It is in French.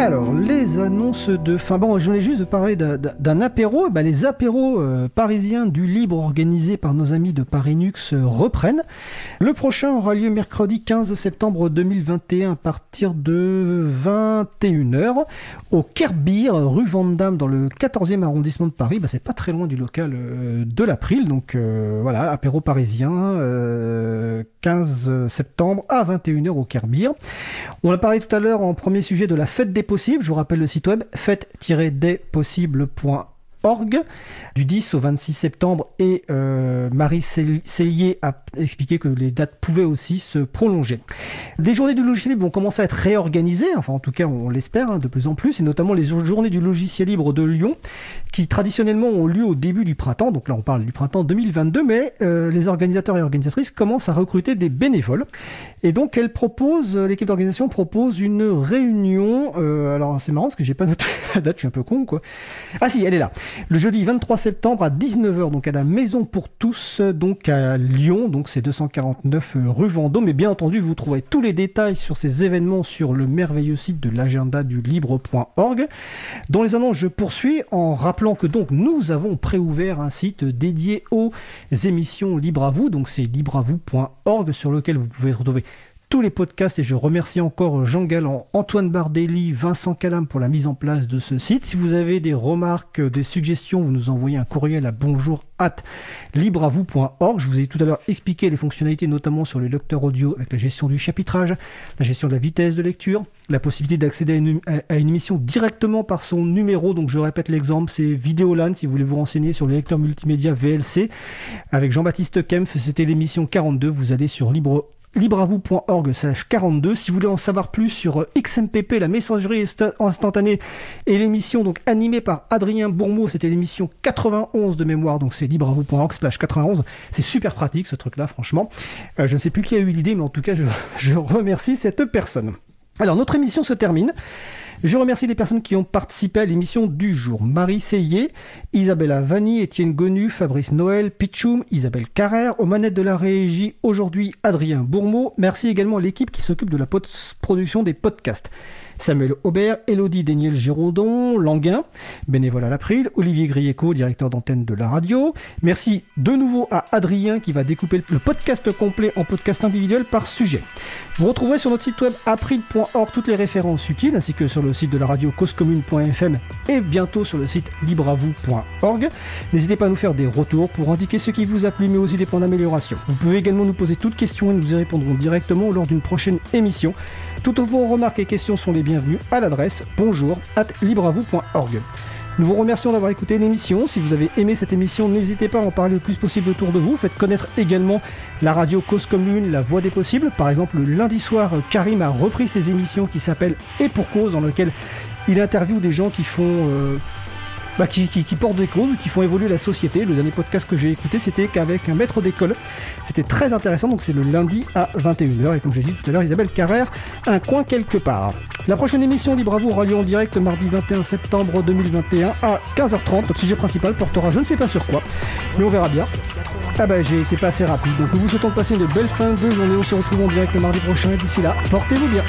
Alors, les annonces de fin. Bon, je voulais juste parler d'un apéro. Eh ben, les apéros euh, parisiens du libre organisés par nos amis de Paris euh, reprennent. Le prochain aura lieu mercredi 15 septembre 2021 à partir de 21h au Kerbier, rue Vandamme, dans le 14e arrondissement de Paris. Bah, c'est pas très loin du local euh, de l'April. Donc voilà, apéro parisien, 15 septembre à 21h au Kerbier. On a parlé tout à l'heure en premier sujet de la fête des possibles. Je vous rappelle le site web fête-des-possibles.org org du 10 au 26 septembre et euh, Marie Cellier a expliqué que les dates pouvaient aussi se prolonger. Les journées du logiciel libre vont commencer à être réorganisées, enfin en tout cas on l'espère hein, de plus en plus, et notamment les journées du logiciel libre de Lyon qui traditionnellement ont lieu au début du printemps, donc là on parle du printemps 2022, mais euh, les organisateurs et organisatrices commencent à recruter des bénévoles et donc elle propose, l'équipe d'organisation propose une réunion, euh, alors c'est marrant parce que j'ai pas noté la date, je suis un peu con quoi. Ah si, elle est là le jeudi 23 septembre à 19h, donc à la Maison pour tous, donc à Lyon, donc c'est 249 rue Vendôme. Et bien entendu, vous trouverez tous les détails sur ces événements sur le merveilleux site de l'agenda du libre.org. Dans les annonces, je poursuis en rappelant que donc nous avons préouvert un site dédié aux émissions Libre à vous, donc c'est libreavou.org sur lequel vous pouvez retrouver tous les podcasts et je remercie encore Jean Galland, Antoine Bardelli, Vincent Calam pour la mise en place de ce site. Si vous avez des remarques, des suggestions, vous nous envoyez un courriel à bonjour at libreavou.org. Je vous ai tout à l'heure expliqué les fonctionnalités, notamment sur le lecteur audio avec la gestion du chapitrage, la gestion de la vitesse de lecture, la possibilité d'accéder à une, émission directement par son numéro. Donc je répète l'exemple, c'est Vidéolan si vous voulez vous renseigner sur le lecteur multimédia VLC. Avec Jean-Baptiste Kempf, c'était l'émission 42. Vous allez sur libre libreavou.org 42. Si vous voulez en savoir plus sur euh, XMPP, la messagerie instantanée et l'émission donc animée par Adrien Bourmeau, c'était l'émission 91 de mémoire, donc c'est libreavou.org 91. C'est super pratique ce truc-là, franchement. Euh, je ne sais plus qui a eu l'idée, mais en tout cas, je, je remercie cette personne. Alors, notre émission se termine. Je remercie les personnes qui ont participé à l'émission du jour. Marie Seyé, Isabella Vanni, Étienne Gonu, Fabrice Noël, Pichoum, Isabelle Carrère, aux manettes de la régie aujourd'hui Adrien Bourmeau. Merci également à l'équipe qui s'occupe de la post-production des podcasts. Samuel Aubert, Elodie Daniel Giraudon, Languin, bénévole à l'April, Olivier Grieco, directeur d'antenne de la radio. Merci de nouveau à Adrien qui va découper le podcast complet en podcast individuel par sujet. Vous retrouverez sur notre site web april.org toutes les références utiles ainsi que sur le site de la radio causecommune.fm et bientôt sur le site libreavou.org. N'hésitez pas à nous faire des retours pour indiquer ce qui vous a plu mais aussi des points d'amélioration. Vous pouvez également nous poser toutes questions et nous y répondrons directement lors d'une prochaine émission. Toutes vos remarques et questions sont les bienvenues à l'adresse bonjour at. Nous vous remercions d'avoir écouté l'émission. Si vous avez aimé cette émission, n'hésitez pas à en parler le plus possible autour de vous. Faites connaître également la radio Cause Commune, la voix des possibles. Par exemple, le lundi soir, Karim a repris ses émissions qui s'appellent Et pour cause, dans lequel il interviewe des gens qui font euh, bah, qui, portent des causes, qui font évoluer la société. Le dernier podcast que j'ai écouté, c'était qu'avec un maître d'école. C'était très intéressant, donc c'est le lundi à 21h. Et comme j'ai dit tout à l'heure, Isabelle Carrère, un coin quelque part. La prochaine émission Libre à vous aura lieu en direct mardi 21 septembre 2021 à 15h30. Notre sujet principal portera je ne sais pas sur quoi, mais on verra bien. Ah bah j'ai été pas assez rapide, donc nous vous souhaitons de passer une belle fin de journée. On se retrouve en direct le mardi prochain et d'ici là, portez-vous bien.